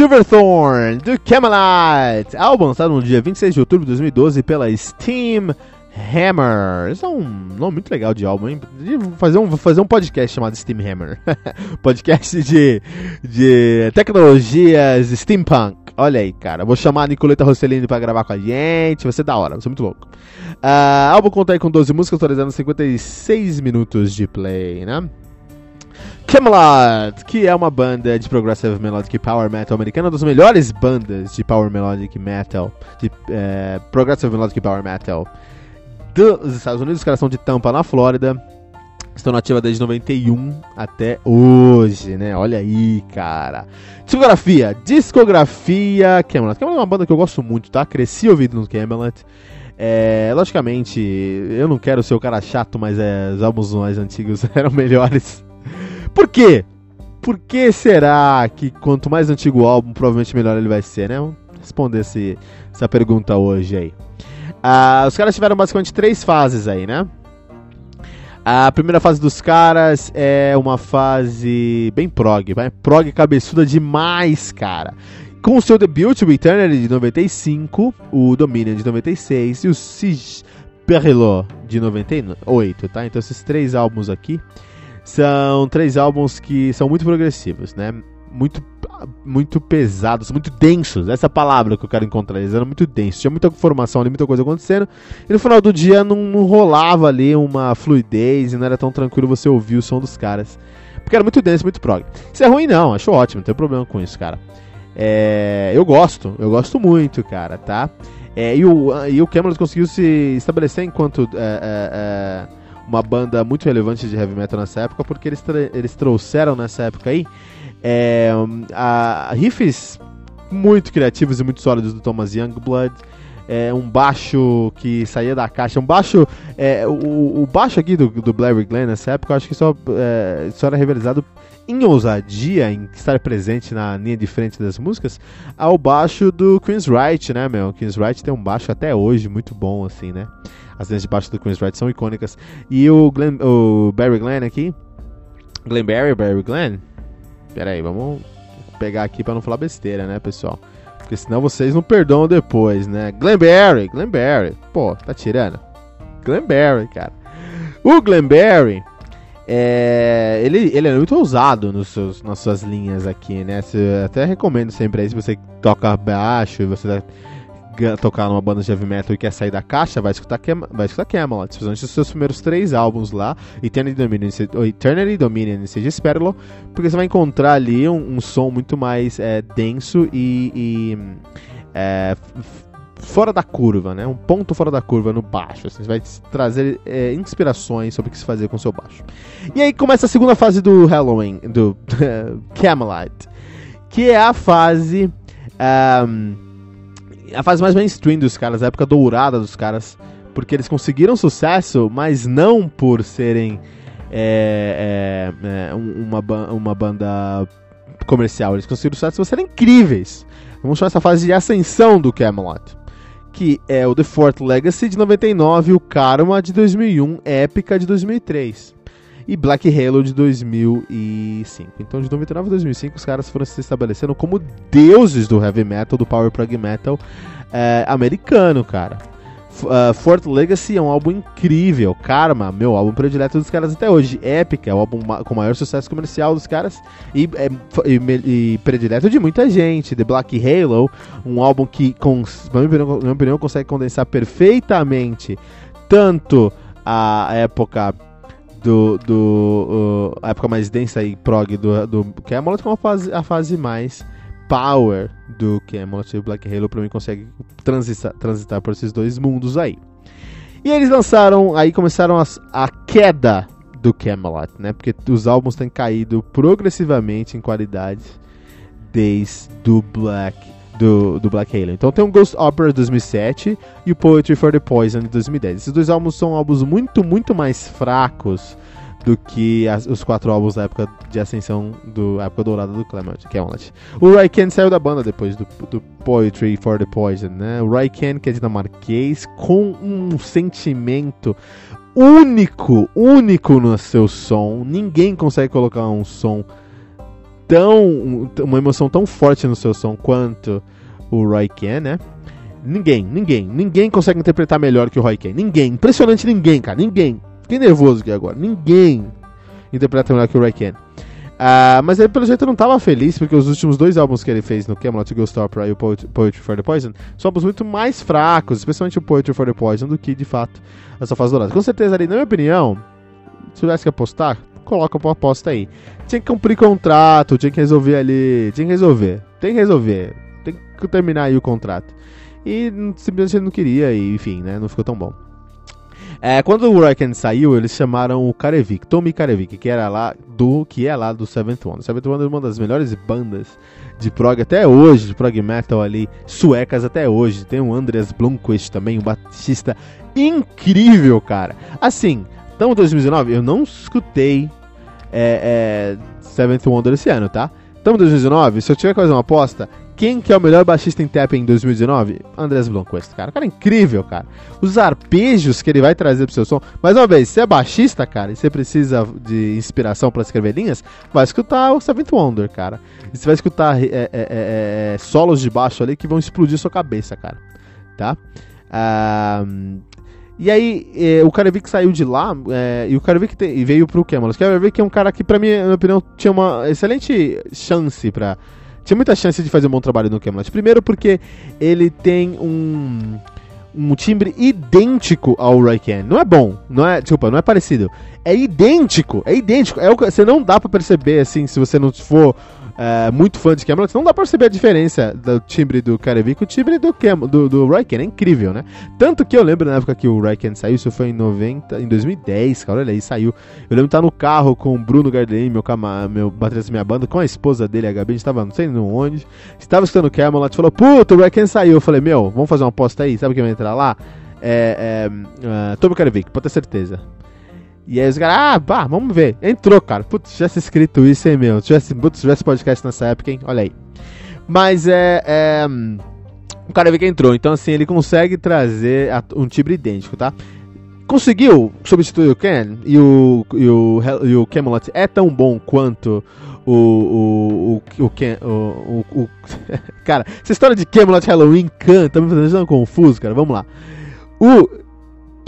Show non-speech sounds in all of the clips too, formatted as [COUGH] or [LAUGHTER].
Silverthorn, do Camelot, álbum lançado no dia 26 de outubro de 2012 pela Steam Hammer. Isso é um nome muito legal de álbum, hein? Vou fazer um, vou fazer um podcast chamado Steam Hammer. [LAUGHS] podcast de, de tecnologias steampunk. Olha aí, cara. Vou chamar a Nicoleta Rossellini pra gravar com a gente. Vai ser da hora, vai ser muito louco. Uh, álbum conta aí com 12 músicas, atualizando 56 minutos de play, né? Camelot, que é uma banda de progressive melodic power metal americana, uma das melhores bandas de power melodic metal, de é, progressive melodic power metal dos Estados Unidos. Os caras são de Tampa, na Flórida. Estão nativa desde 91 até hoje, né? Olha aí, cara. Discografia, discografia Camelot. Camelot é uma banda que eu gosto muito, tá? Cresci ouvindo no Camelot. É, logicamente, eu não quero ser o cara chato, mas é, os álbuns mais antigos [LAUGHS] eram melhores. Por quê? Por que será que quanto mais antigo o álbum, provavelmente melhor ele vai ser, né? Vamos responder esse, essa pergunta hoje aí. Ah, os caras tiveram basicamente três fases aí, né? A primeira fase dos caras é uma fase bem prog, vai prog cabeçuda demais, cara. Com o seu debut, o Eternity de 95, o Dominion de 96 e o Siege Perrilot de 98, tá? Então esses três álbuns aqui são três álbuns que são muito progressivos, né? Muito, muito pesados, muito densos. Essa palavra que eu quero encontrar. Eles eram muito densos. Tinha muita informação ali, muita coisa acontecendo. E no final do dia não, não rolava ali uma fluidez e não era tão tranquilo você ouvir o som dos caras. Porque era muito denso, muito prog. Isso é ruim, não. Acho ótimo, não tem problema com isso, cara. É, eu gosto, eu gosto muito, cara, tá? É, e, o, e o Cameron conseguiu se estabelecer enquanto. É, é, é uma banda muito relevante de heavy metal nessa época, porque eles, eles trouxeram nessa época aí é, a, riffs muito criativos e muito sólidos do Thomas Youngblood. É, um baixo que saía da caixa, um baixo. É, o, o, baixo aqui do, do Blair Glenn nessa época, eu acho que só, é, só era revelado em ousadia, em estar presente na linha de frente das músicas, ao baixo do Queen's Wright, né, meu? Queen's Wright tem um baixo até hoje muito bom, assim, né? As linhas de baixo do Queen's Wright são icônicas. E o, Glenn, o Barry Glenn aqui. Glenn Barry, Barry Glenn? Pera aí, vamos pegar aqui para não falar besteira, né, pessoal? Porque senão vocês não perdoam depois, né? Glenn Barry. Pô, tá tirando? Glenn Barry, cara. O Glenn Barry, é, ele, ele é muito ousado nos seus, nas suas linhas aqui, né? Eu até recomendo sempre aí, se você toca baixo e você tocar numa banda de heavy metal e quer sair da caixa, vai escutar, Cam vai escutar Camelot, especialmente os seus primeiros três álbuns lá, Eternity Dominion, Eternity Dominion e Seja Sperlo, porque você vai encontrar ali um, um som muito mais é, denso e, e é, fora da curva, né? Um ponto fora da curva no baixo. Assim, você vai trazer é, inspirações sobre o que se fazer com o seu baixo. E aí começa a segunda fase do Halloween, do [LAUGHS] Camelot, que é a fase. Um, a fase mais mainstream dos caras, a época dourada dos caras, porque eles conseguiram sucesso, mas não por serem é, é, é, uma, uma banda comercial, eles conseguiram sucesso por serem incríveis. Vamos chamar essa fase de ascensão do Camelot. que é o The Fourth Legacy de 99, o Karma de 2001, Épica de 2003 e Black Halo de 2005. Então, de 99 a 2005, os caras foram se estabelecendo como deuses do heavy metal, do power prog metal é, americano, cara. Uh, Fort Legacy é um álbum incrível. Karma, meu álbum predileto dos caras até hoje. Epic é o álbum com maior sucesso comercial dos caras e, é, e, e, predileto de muita gente. The Black Halo, um álbum que, na minha opinião, consegue condensar perfeitamente tanto a época do, do uh, a época mais densa e prog do, do Camelot como a fase, a fase mais power do Camelot e Black Halo para mim consegue transitar, transitar por esses dois mundos aí. E eles lançaram, aí começaram a, a queda do Camelot, né? Porque os álbuns têm caído progressivamente em qualidade desde do Black do, do Black Halo. Então tem o Ghost Opera de 2007 e o Poetry for the Poison de 2010. Esses dois álbuns são álbuns muito, muito mais fracos do que as, os quatro álbuns da época de ascensão do época dourada do Clement, Camelot. O Raiken saiu da banda depois do, do Poetry for the Poison, né? O Raiken, que é dinamarquês, com um sentimento único, único no seu som. Ninguém consegue colocar um som tão. uma emoção tão forte no seu som quanto o Raiken, né? Ninguém, ninguém, ninguém consegue interpretar melhor que o Roy Ken. Ninguém, impressionante ninguém, cara, ninguém. Fiquei nervoso aqui agora. Ninguém interpreta melhor que o Ray Ken. Uh, mas ele, pelo jeito, não estava feliz, porque os últimos dois álbuns que ele fez no Camelot Ghost Opera e o Poetry for the Poison são álbuns muito mais fracos, especialmente o Poetry for the Poison, do que, de fato, essa fase dourada. Com certeza, ali, na minha opinião, se tivesse que apostar, coloca uma aposta aí. Tinha que cumprir contrato, tinha que resolver ali, tinha que resolver, tem que resolver, tem que terminar aí o contrato. E simplesmente ele não queria, e enfim, né, não ficou tão bom. É, quando o Raken saiu, eles chamaram o Karevik, Tommy Karevik, que era lá do que é lá do Seventh Wonder. Seventh Wonder é uma das melhores bandas de prog até hoje, de prog metal ali, suecas até hoje. Tem o Andreas Blomqvist também, um batista incrível, cara. Assim, estamos em 2019, eu não escutei é, é, Seventh Wonder esse ano, tá? Estamos em 2019, se eu tiver que fazer uma aposta, quem que é o melhor baixista em tap em 2019? Andrés Blomqvist, cara. O cara é incrível, cara. Os arpejos que ele vai trazer pro seu som. Mais uma vez, se é baixista, cara, e você precisa de inspiração para escrever linhas, vai escutar o Seventh Wonder, cara. E você vai escutar é, é, é, é, solos de baixo ali que vão explodir sua cabeça, cara. Tá? Um, e aí, é, o Karevik saiu de lá, é, e o Karevik veio pro Camelot. O Karevik é um cara que, pra mim, na minha opinião, tinha uma excelente chance pra tinha muita chance de fazer um bom trabalho no Camelot. Primeiro porque ele tem um um timbre idêntico ao Raiken. Não é bom, não é, desculpa, não é parecido. É idêntico, é idêntico. É o, você não dá para perceber assim, se você não for é, muito fã de Camelot, não dá pra perceber a diferença do timbre do Karevi com o timbre do, Cam do, do. É incrível, né? Tanto que eu lembro na época que o Raiken saiu, isso foi em 90, em 2010, cara, olha aí, saiu. Eu lembro de estar no carro com o Bruno Gardelin, meu, meu baterista minha banda, com a esposa dele, a Gabi, a gente tava não sei onde, estava escutando Camelot, falou, puta, o Raiken saiu. Eu falei, meu, vamos fazer uma aposta aí, sabe quem vai entrar lá? É, é, uh, pode ter certeza. E aí os caras, ah, pá, vamos ver. Entrou, cara. Putz, tivesse escrito isso, hein, meu. Tivesse, putz, tivesse podcast nessa época, hein? Olha aí. Mas é. é o cara vê que entrou. Então, assim, ele consegue trazer um timbre idêntico, tá? Conseguiu substituir o Ken e o, e o, e o Camelot é tão bom quanto o, o, o, o, Ken, o, o, o [LAUGHS] Cara, essa história de Camelot Halloween Khan tá me fazendo confuso, cara. Vamos lá. O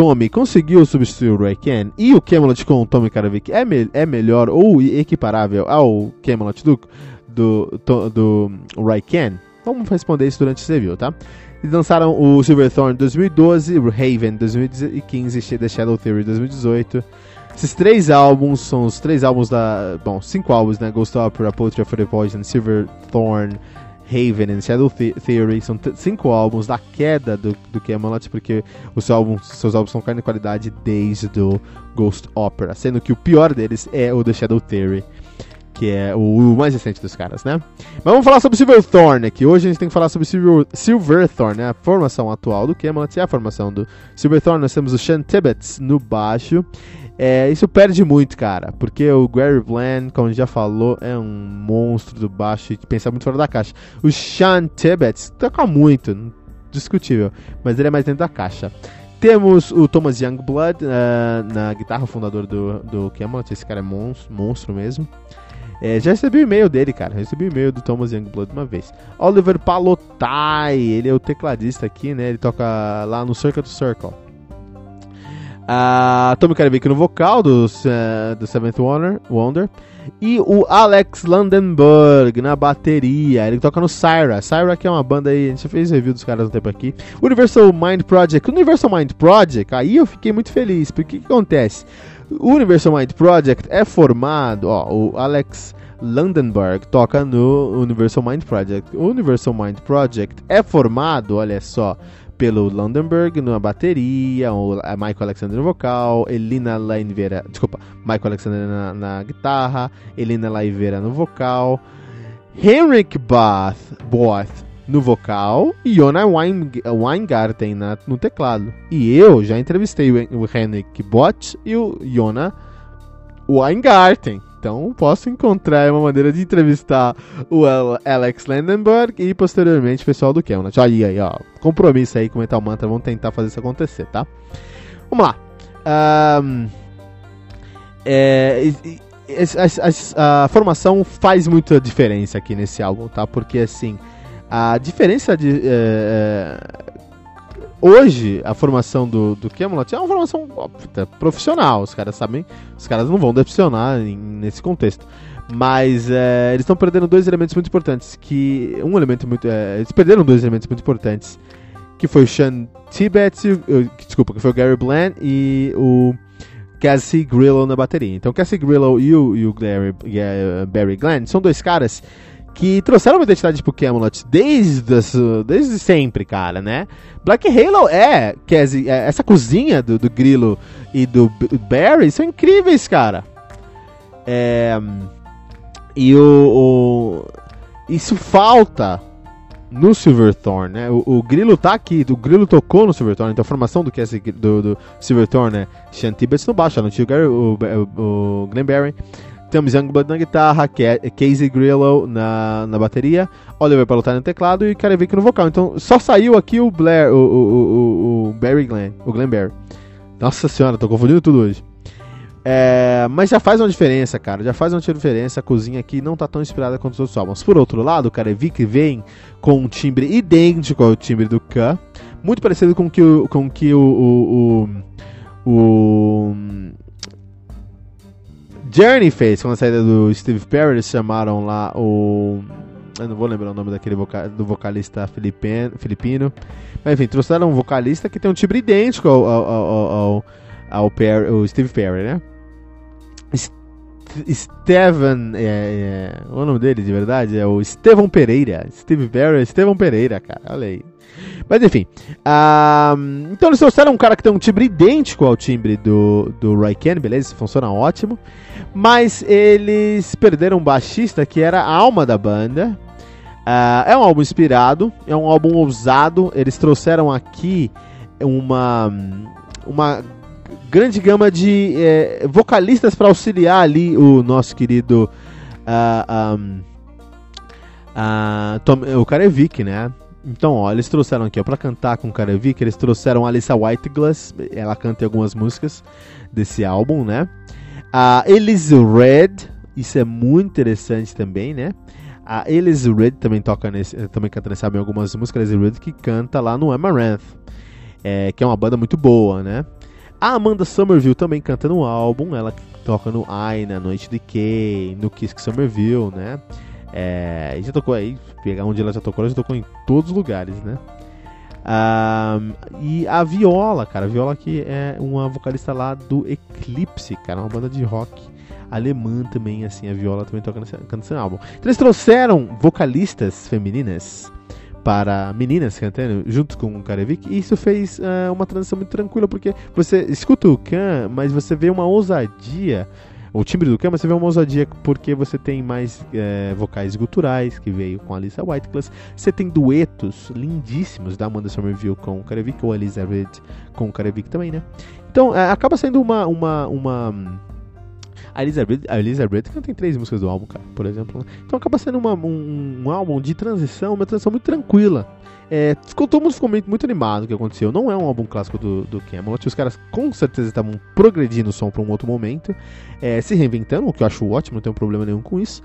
Tommy conseguiu substituir o Raiken e o Camelot com o Tommy Karavik é, me é melhor ou equiparável ao Camelot do, do, do, do Raiken? Vamos responder isso durante esse review, tá? Eles lançaram o Silverthorn 2012, o Raven 2015 e The Shadow Theory 2018. Esses três álbuns são os três álbuns da. Bom, cinco álbuns, né? Ghost Opera, Poetry for the Poison, Silverthorn Haven and Shadow Theory são cinco álbuns da queda do, do Camelot, porque os seus álbuns, seus álbuns são caindo de qualidade desde o Ghost Opera, sendo que o pior deles é o The Shadow Theory, que é o, mais recente dos caras, né? Mas vamos falar sobre Silverthorn aqui. Hoje a gente tem que falar sobre Silver, Silverthorn, né? a formação atual do Camelot e a formação do Silverthorn. Nós temos o Sean Tibbets no baixo é, isso perde muito, cara, porque o Gary Bland, como a gente já falou, é um monstro do baixo e pensa muito fora da caixa. O Sean Tibbets toca muito, discutível, mas ele é mais dentro da caixa. Temos o Thomas Youngblood uh, na guitarra, fundador do, do Camelot. Esse cara é monstro, monstro mesmo. É, já recebi o e-mail dele, cara. Recebi o e-mail do Thomas Youngblood uma vez. Oliver Palotai, ele é o tecladista aqui, né? Ele toca lá no Circle to Circle. Uh, Tommy Karevic no vocal do, uh, Seventh Wonder, Wonder. E o Alex Landenberg na bateria. Ele toca no Syra. Syra que é uma banda aí, a gente fez review dos caras um tempo aqui. Universal Mind Project. Universal Mind Project, aí eu fiquei muito feliz. Porque o que acontece? O Universal Mind Project é formado, ó, o Alex Landenberg toca no Universal Mind Project. O Universal Mind Project é formado, olha só, pelo Landenberg na bateria, o Michael Alexander no vocal, Elina Laiveira, desculpa, Michael Alexander na, na guitarra, Elina Laiveira no vocal, Henrik Both, Both no vocal e Jona Weingarten na, no teclado. E eu já entrevistei o, Henrik Both e o Jona Weingarten. Então posso encontrar uma maneira de entrevistar o Alex Landenberg e posteriormente o pessoal do Kemnat. Olha aí, ó. Compromisso aí com o Metal Mantra. Vamos tentar fazer isso acontecer, tá? Vamos lá. Um, é, a, a, a, formação faz muita diferença aqui nesse álbum, tá? Porque assim, a diferença de. É, hoje a formação do, do Camelot é uma formação profissional. Os caras sabem, os caras não vão decepcionar em, nesse contexto. Mas é, eles estão perdendo dois elementos muito importantes. Que um elemento muito, é, eles perderam dois elementos muito importantes, que foi o Sean Tibet, desculpa, que foi o Gary Bland e o Cassie Grillo na bateria. Então, Cassie Grillo e o, e o Gary, Barry Glenn são dois caras que trouxeram uma identidade pro Camelot desde, desde sempre, cara, né? Black Halo é, quer dizer, é, essa cozinha do, do Grilo e do Barry são incríveis, cara. É, e o, o, isso falta no Silverthorn, né? O, o, Grilo tá aqui, o Grilo tocou no Silverthorn, então a formação do, do, do Silverthorn é Sean Tibbets no baixo, o, o, o Glenn Barry. Temos Youngblood na guitarra, Casey Grillo na, na bateria, Oliver Palotari no teclado e Karevic no vocal. Então só saiu aqui o Blair, o, o, o, o Barry Glenn, o Glenn Barry. Nossa senhora, tô confundindo tudo hoje. É, mas já faz uma diferença, cara. Já faz uma diferença. A cozinha aqui não tá tão inspirada quanto os outros álbuns. Por outro lado, o Karevic vem com um timbre idêntico ao timbre do K, muito parecido com que o, com que o, o, o, o Journey fez com a saída do Steve Perry, eles chamaram lá o. Eu não vou lembrar o nome daquele voca... do vocalista filipino, filipino. Mas enfim, trouxeram um vocalista que tem um timbre idêntico ao, ao, ao, ao, ao Perry, o Steve Perry, né? Steven, é, é, o nome dele de verdade é o Estevão Pereira. Steve Perry, Estevão Pereira, cara, olha aí. Mas enfim. Então eles trouxeram um cara que tem um timbre idêntico ao timbre do, do Roy Ken, beleza? Funciona ótimo. Mas eles perderam um baixista que era a alma da banda. Uh, é um álbum inspirado, é um álbum ousado. Eles trouxeram aqui uma, uma grande gama de é, vocalistas para auxiliar ali o nosso querido uh, um, uh, Tom, o Karevic, né? Então, ó, eles trouxeram aqui, ó, pra cantar com o Karevic, eles trouxeram a Alissa Whiteglass, ela canta algumas músicas desse álbum, né? A Elise Red, isso é muito interessante também, né? A Elise Red também toca nesse, também canta nesse álbum algumas músicas, Elise Red que canta lá no Amaranth, é, que é uma banda muito boa, né? A Amanda Somerville também canta no álbum, ela toca no I, na Noite de Kay, no Kiss Somerville, né? É, e já tocou aí, pegar onde ela já tocou, ela já tocou em todos os lugares, né? Um, e a Viola, cara, a Viola que é uma vocalista lá do Eclipse, cara, uma banda de rock alemã também, assim, a Viola também toca nesse, nesse álbum. Então eles trouxeram vocalistas femininas para meninas cantando junto com o Karevik e isso fez uh, uma transição muito tranquila porque você escuta o Khan, mas você vê uma ousadia o timbre do Khan, você vê uma ousadia porque você tem mais é, vocais guturais, que veio com a Lisa Whiteclass. Você tem duetos lindíssimos da Amanda Somerville com o Karevik, ou Red com o Karevik também, né? Então, é, acaba sendo uma, uma, uma A Elizabeth, a Elizabeth tem três músicas do álbum, cara, por exemplo. Né? Então acaba sendo uma, um, um, álbum de transição, uma transição muito tranquila. É, ficou, todo mundo ficou muito, muito animado o que aconteceu. Não é um álbum clássico do, do Camelot. Os caras com certeza estavam progredindo o som para um outro momento, é, se reinventando, o que eu acho ótimo, não tenho problema nenhum com isso.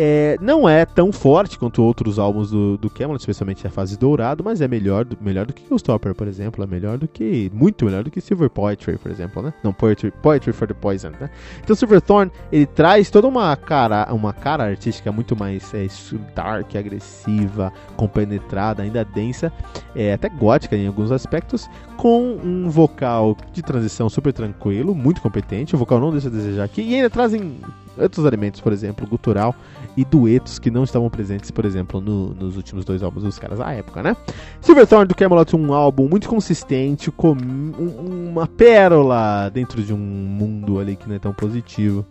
É, não é tão forte quanto outros álbuns do, do Camelot, especialmente a fase dourado, mas é melhor, melhor do que Stopper, por exemplo. É melhor do que. Muito melhor do que Silver Poetry, por exemplo, né? Não, Poetry, Poetry for the Poison, né? Então Silverthorn, ele traz toda uma cara, uma cara artística muito mais é, dark, agressiva, compenetrada, ainda densa, é, até gótica em alguns aspectos, com um vocal de transição super tranquilo, muito competente. O vocal não deixa a desejar aqui. E ainda trazem outros elementos, por exemplo, gutural e duetos que não estavam presentes, por exemplo, no, nos últimos dois álbuns dos caras da época, né? Silverthorn do Camelot um álbum muito consistente, com um, uma pérola dentro de um mundo ali que não é tão positivo.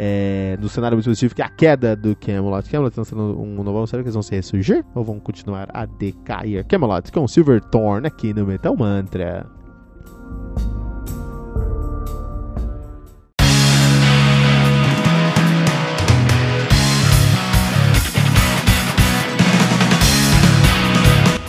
É, no cenário muito positivo, que é a queda do Camelot. Camelot tá lançando um novo álbum, será que eles vão se ressurgir? Ou vão continuar a decair? Camelot com Silverthorn aqui no Metal Mantra.